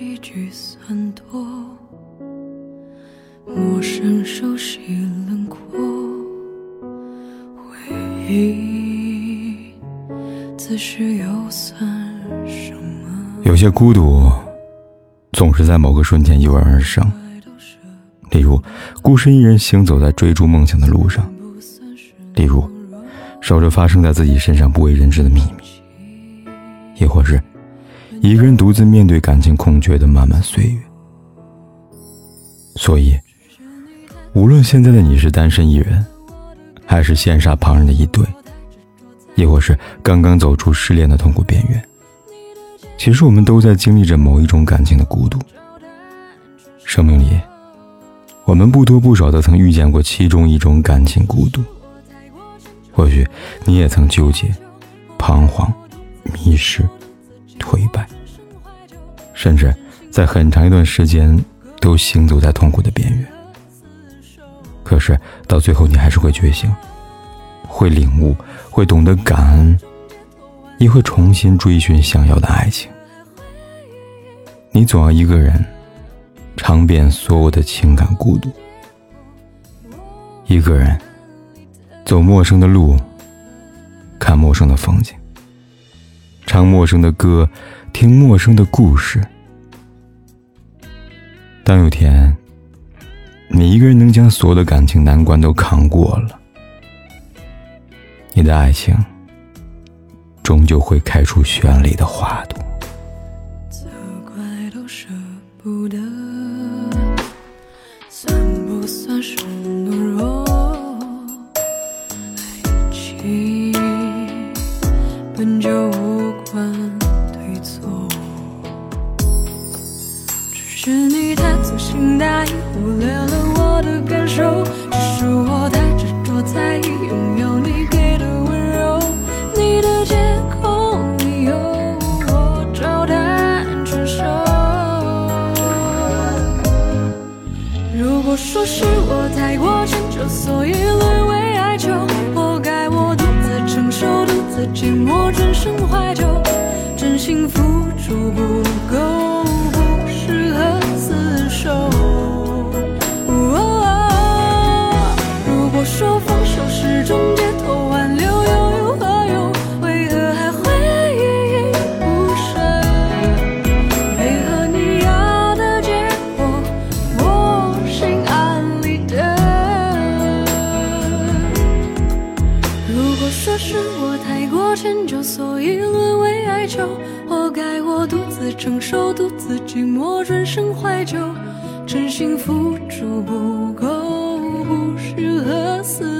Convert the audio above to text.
几句算多，陌生熟悉轮廓，回忆此时又算什么？有些孤独，总是在某个瞬间油然而生。例如，孤身一人行走在追逐梦想的路上；例如，守着发生在自己身上不为人知的秘密；亦或是……一个人独自面对感情空缺的漫漫岁月，所以，无论现在的你是单身一人，还是羡煞旁人的一对，亦或是刚刚走出失恋的痛苦边缘，其实我们都在经历着某一种感情的孤独。生命里，我们不多不少的曾遇见过其中一种感情孤独。或许你也曾纠结、彷徨、迷失。颓败，甚至在很长一段时间都行走在痛苦的边缘。可是到最后，你还是会觉醒，会领悟，会懂得感恩，也会重新追寻想要的爱情。你总要一个人尝遍所有的情感孤独，一个人走陌生的路，看陌生的风景。唱陌生的歌，听陌生的故事。当有天，你一个人能将所有的感情难关都扛过了，你的爱情终究会开出绚丽的花朵。责怪都舍不得，算不算是懦弱？情本就无。对错，只是你太粗心大意，忽略了我的感受。只是我太执着在意拥有你给的温柔。你的借口理由，我照单全收。如果说是我太过迁就，所以沦为哀求，活该我独自承受，独自寂寞，转身怀旧，真心付出不够不适合厮守。是我太过迁就所以沦为哀求，活该我独自承受，独自寂寞，转身怀旧，真心付出不够，不适合厮